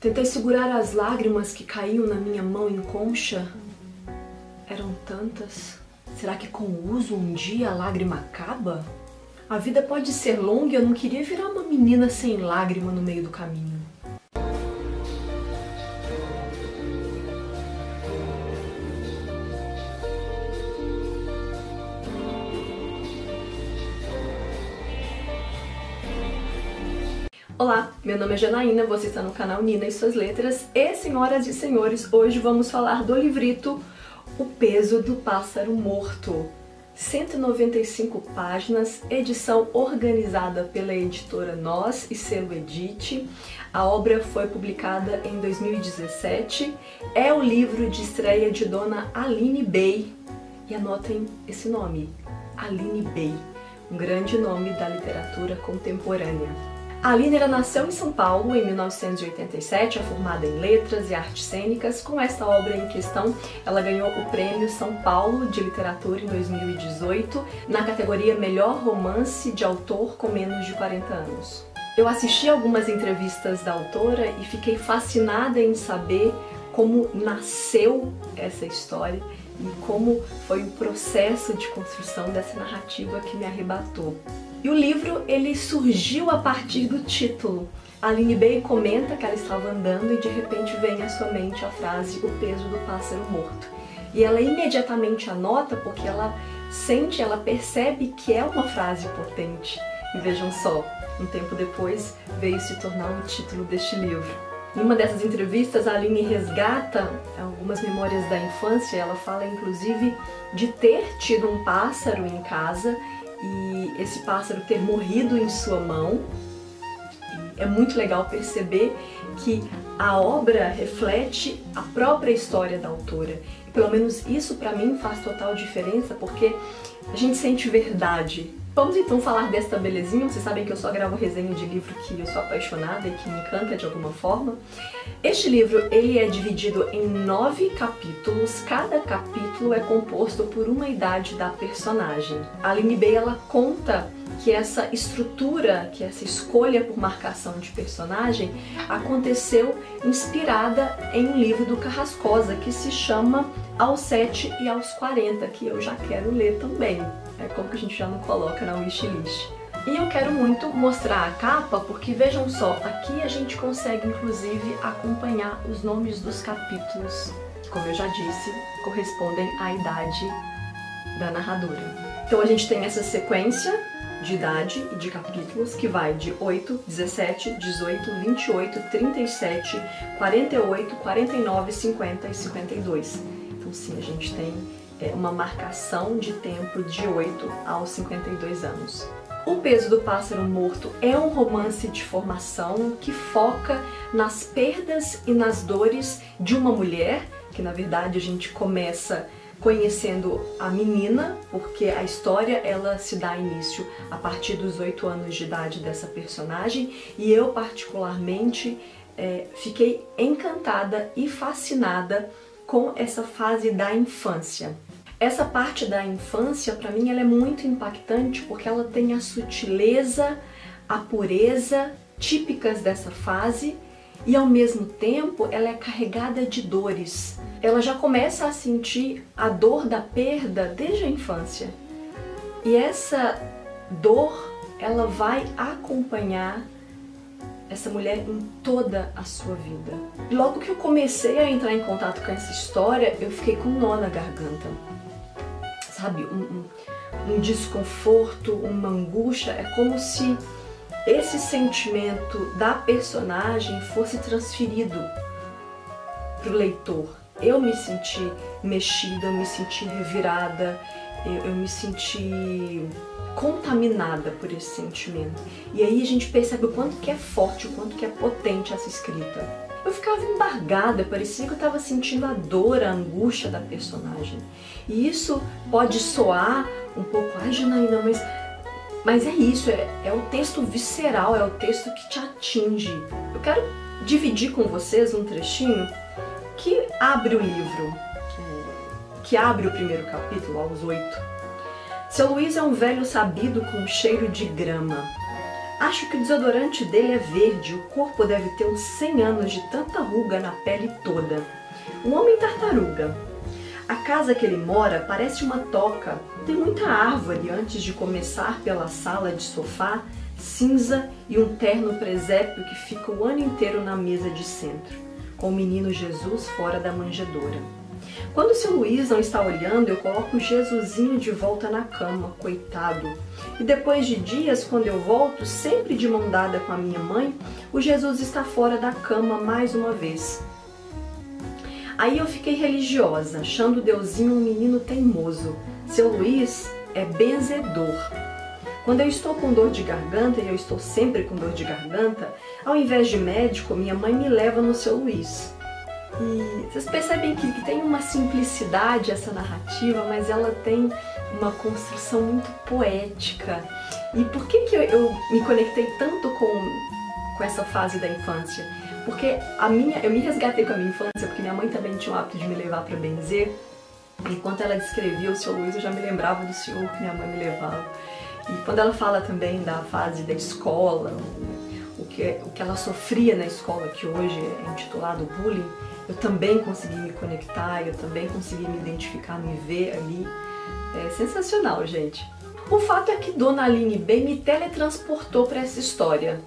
Tentei segurar as lágrimas que caíam na minha mão em concha. Eram tantas. Será que com o uso um dia a lágrima acaba? A vida pode ser longa e eu não queria virar uma menina sem lágrima no meio do caminho. Olá, meu nome é Janaína, você está no canal Nina e suas letras e senhoras e senhores, hoje vamos falar do livrito O Peso do Pássaro Morto. 195 páginas, edição organizada pela editora Nós e selo Edite. A obra foi publicada em 2017. É o livro de estreia de Dona Aline Bey. E anotem esse nome, Aline Bey, um grande nome da literatura contemporânea. A Aline nasceu em São Paulo em 1987, é formada em letras e artes cênicas. Com essa obra em questão, ela ganhou o Prêmio São Paulo de Literatura em 2018, na categoria Melhor Romance de Autor com menos de 40 anos. Eu assisti algumas entrevistas da autora e fiquei fascinada em saber como nasceu essa história e como foi o processo de construção dessa narrativa que me arrebatou. E o livro ele surgiu a partir do título. Aline Bay comenta que ela estava andando e de repente vem à sua mente a frase o peso do pássaro morto. E ela imediatamente anota porque ela sente, ela percebe que é uma frase potente. E vejam só, um tempo depois veio se tornar o título deste livro. Em uma dessas entrevistas, a Aline resgata algumas memórias da infância. Ela fala, inclusive, de ter tido um pássaro em casa e esse pássaro ter morrido em sua mão. É muito legal perceber que a obra reflete a própria história da autora. E pelo menos isso para mim faz total diferença porque a gente sente verdade Vamos então falar desta belezinha. Vocês sabem que eu só gravo resenha de livro que eu sou apaixonada e que me encanta de alguma forma. Este livro ele é dividido em nove capítulos. Cada capítulo é composto por uma idade da personagem. A Aline Bay ela conta que essa estrutura, que essa escolha por marcação de personagem aconteceu inspirada em um livro do Carrascosa que se chama Aos 7 e aos 40, que eu já quero ler também. É como que a gente já não coloca na wishlist. E eu quero muito mostrar a capa porque vejam só, aqui a gente consegue inclusive acompanhar os nomes dos capítulos, que como eu já disse, correspondem à idade da narradora. Então a gente tem essa sequência de idade e de capítulos que vai de 8, 17, 18, 28, 37, 48, 49, 50 e 52. Então sim, a gente tem é, uma marcação de tempo de 8 aos 52 anos. O Peso do Pássaro Morto é um romance de formação que foca nas perdas e nas dores de uma mulher, que na verdade a gente começa conhecendo a menina, porque a história ela se dá início a partir dos oito anos de idade dessa personagem e eu particularmente é, fiquei encantada e fascinada com essa fase da infância. Essa parte da infância, para mim, ela é muito impactante porque ela tem a sutileza, a pureza típicas dessa fase e ao mesmo tempo ela é carregada de dores. Ela já começa a sentir a dor da perda desde a infância. E essa dor, ela vai acompanhar essa mulher em toda a sua vida. Logo que eu comecei a entrar em contato com essa história, eu fiquei com nó na garganta. Sabe, um, um, um desconforto, uma angústia, é como se esse sentimento da personagem fosse transferido para o leitor. Eu me senti mexida, eu me senti revirada, eu, eu me senti contaminada por esse sentimento. E aí a gente percebe o quanto que é forte, o quanto que é potente essa escrita. Eu ficava embargada, parecia que eu estava sentindo a dor, a angústia da personagem. E isso pode soar um pouco, ai Janaína, mas mas é isso, é, é o texto visceral, é o texto que te atinge. Eu quero dividir com vocês um trechinho que abre o livro, que abre o primeiro capítulo, aos oito. Seu Luiz é um velho sabido com cheiro de grama. Acho que o desodorante dele é verde, o corpo deve ter uns 100 anos de tanta ruga na pele toda. Um homem tartaruga. A casa que ele mora parece uma toca. Tem muita árvore antes de começar pela sala de sofá, cinza e um terno presépio que fica o ano inteiro na mesa de centro, com o menino Jesus fora da manjedoura. Quando o seu Luiz não está olhando, eu coloco o Jesusinho de volta na cama, coitado. E depois de dias, quando eu volto, sempre de mão dada com a minha mãe, o Jesus está fora da cama mais uma vez. Aí eu fiquei religiosa, achando Deusinho um menino teimoso. Seu Luiz é benzedor. Quando eu estou com dor de garganta, e eu estou sempre com dor de garganta, ao invés de médico, minha mãe me leva no seu Luiz. E vocês percebem que, tem uma simplicidade essa narrativa, mas ela tem uma construção muito poética. E por que, que eu, eu me conectei tanto com, com essa fase da infância? Porque a minha, eu me resgatei com a minha infância, porque minha mãe também tinha o hábito de me levar para benzer. Enquanto ela descrevia o seu Luiz, eu já me lembrava do senhor que minha mãe me levava. E quando ela fala também da fase da escola, o que, o que ela sofria na escola, que hoje é intitulado bullying, eu também consegui me conectar, eu também consegui me identificar, me ver ali. É sensacional, gente. O fato é que Dona Aline bem me teletransportou para essa história.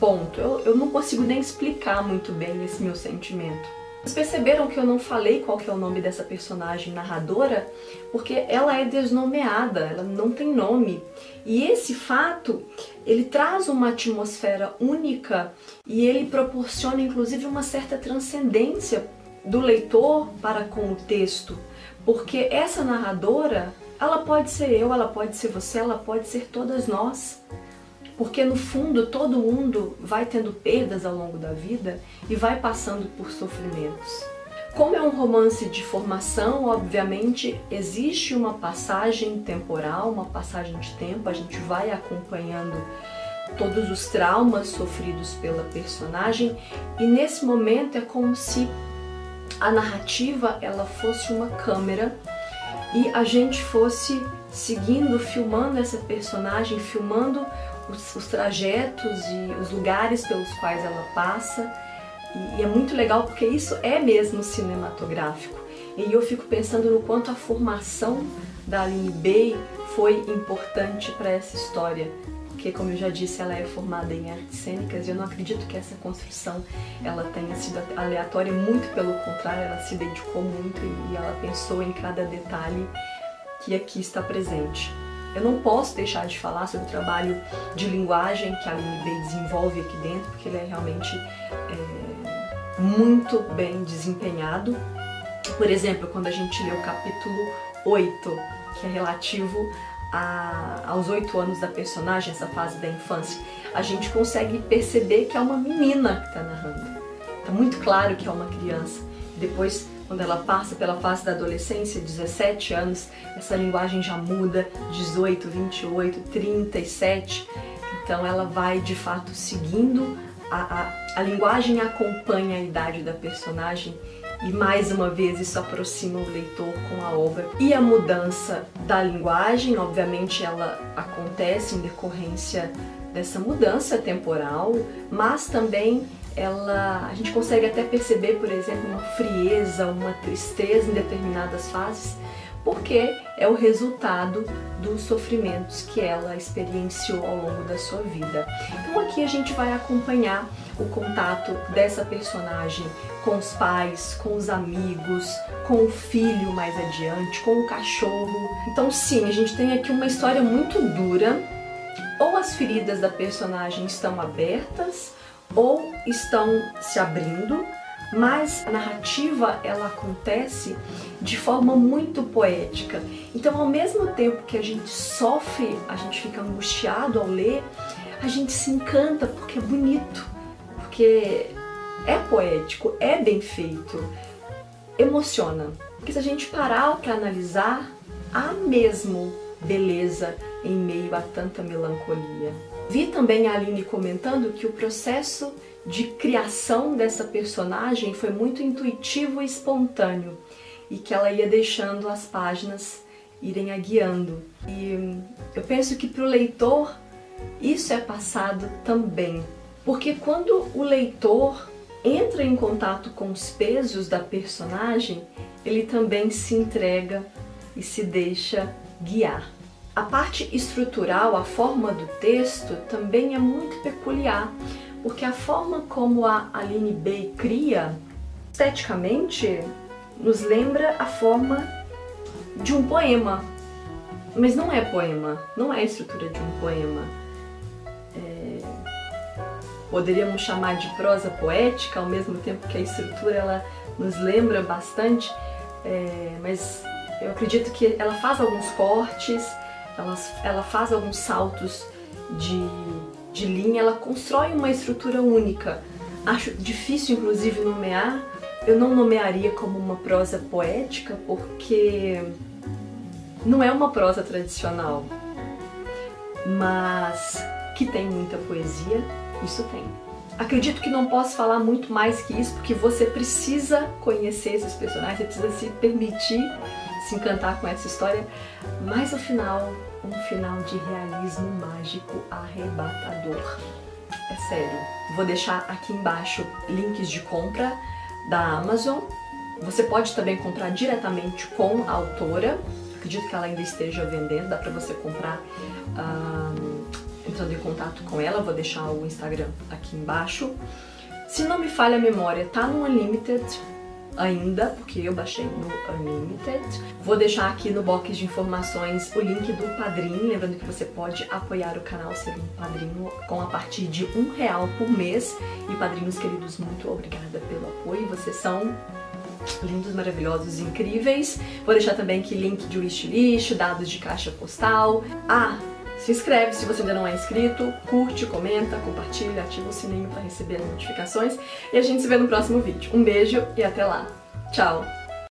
Ponto. Eu, eu não consigo nem explicar muito bem esse meu sentimento. Vocês perceberam que eu não falei qual que é o nome dessa personagem narradora? Porque ela é desnomeada, ela não tem nome. E esse fato, ele traz uma atmosfera única e ele proporciona inclusive uma certa transcendência do leitor para com o texto. Porque essa narradora, ela pode ser eu, ela pode ser você, ela pode ser todas nós porque no fundo todo mundo vai tendo perdas ao longo da vida e vai passando por sofrimentos. Como é um romance de formação, obviamente existe uma passagem temporal, uma passagem de tempo, a gente vai acompanhando todos os traumas sofridos pela personagem e nesse momento é como se a narrativa ela fosse uma câmera e a gente fosse seguindo, filmando essa personagem, filmando os, os trajetos e os lugares pelos quais ela passa. E, e é muito legal porque isso é mesmo cinematográfico. E eu fico pensando no quanto a formação da Aline Bay foi importante para essa história. Porque, como eu já disse, ela é formada em artes cênicas e eu não acredito que essa construção ela tenha sido aleatória, muito pelo contrário, ela se dedicou muito e ela pensou em cada detalhe que aqui está presente. Eu não posso deixar de falar sobre o trabalho de linguagem que a Bay desenvolve aqui dentro, porque ele é realmente é, muito bem desempenhado. Por exemplo, quando a gente lê o capítulo 8, que é relativo a, aos oito anos da personagem, essa fase da infância, a gente consegue perceber que é uma menina que está narrando. Está muito claro que é uma criança. Depois quando ela passa pela fase da adolescência, 17 anos, essa linguagem já muda, 18, 28, 37. Então ela vai de fato seguindo, a, a, a linguagem acompanha a idade da personagem e mais uma vez isso aproxima o leitor com a obra. E a mudança da linguagem, obviamente, ela acontece em decorrência dessa mudança temporal, mas também ela, a gente consegue até perceber, por exemplo, uma frieza, uma tristeza em determinadas fases, porque é o resultado dos sofrimentos que ela experienciou ao longo da sua vida. Então aqui a gente vai acompanhar o contato dessa personagem com os pais, com os amigos, com o filho mais adiante, com o cachorro. Então sim, a gente tem aqui uma história muito dura. Ou as feridas da personagem estão abertas, ou estão se abrindo, mas a narrativa ela acontece de forma muito poética. Então, ao mesmo tempo que a gente sofre, a gente fica angustiado ao ler, a gente se encanta porque é bonito, porque é poético, é bem feito, emociona. Porque se a gente parar para analisar, há mesmo beleza em meio a tanta melancolia. Vi também a Aline comentando que o processo de criação dessa personagem foi muito intuitivo e espontâneo e que ela ia deixando as páginas irem a guiando. E eu penso que para o leitor isso é passado também. Porque quando o leitor entra em contato com os pesos da personagem, ele também se entrega e se deixa guiar. A parte estrutural, a forma do texto, também é muito peculiar, porque a forma como a Aline Bay cria, esteticamente, nos lembra a forma de um poema. Mas não é poema, não é a estrutura de um poema. É... Poderíamos chamar de prosa poética, ao mesmo tempo que a estrutura ela nos lembra bastante, é... mas eu acredito que ela faz alguns cortes, ela, ela faz alguns saltos de, de linha, ela constrói uma estrutura única. Acho difícil, inclusive, nomear. Eu não nomearia como uma prosa poética, porque não é uma prosa tradicional, mas que tem muita poesia, isso tem. Acredito que não posso falar muito mais que isso, porque você precisa conhecer esses personagens, você precisa se permitir se encantar com essa história, mas o final, um final de realismo mágico arrebatador. É sério. Vou deixar aqui embaixo links de compra da Amazon. Você pode também comprar diretamente com a autora. Acredito que ela ainda esteja vendendo, dá para você comprar um, entrando em contato com ela. Vou deixar o Instagram aqui embaixo. Se não me falha a memória, tá no Unlimited ainda, porque eu baixei no Unlimited. Vou deixar aqui no box de informações o link do padrinho, lembrando que você pode apoiar o canal ser um padrinho com a partir de um real por mês. E padrinhos queridos, muito obrigada pelo apoio, vocês são lindos, maravilhosos, incríveis. Vou deixar também aqui link de wishlist, dados de caixa postal. Ah, se inscreve se você ainda não é inscrito, curte, comenta, compartilha, ativa o sininho para receber as notificações e a gente se vê no próximo vídeo. Um beijo e até lá. Tchau!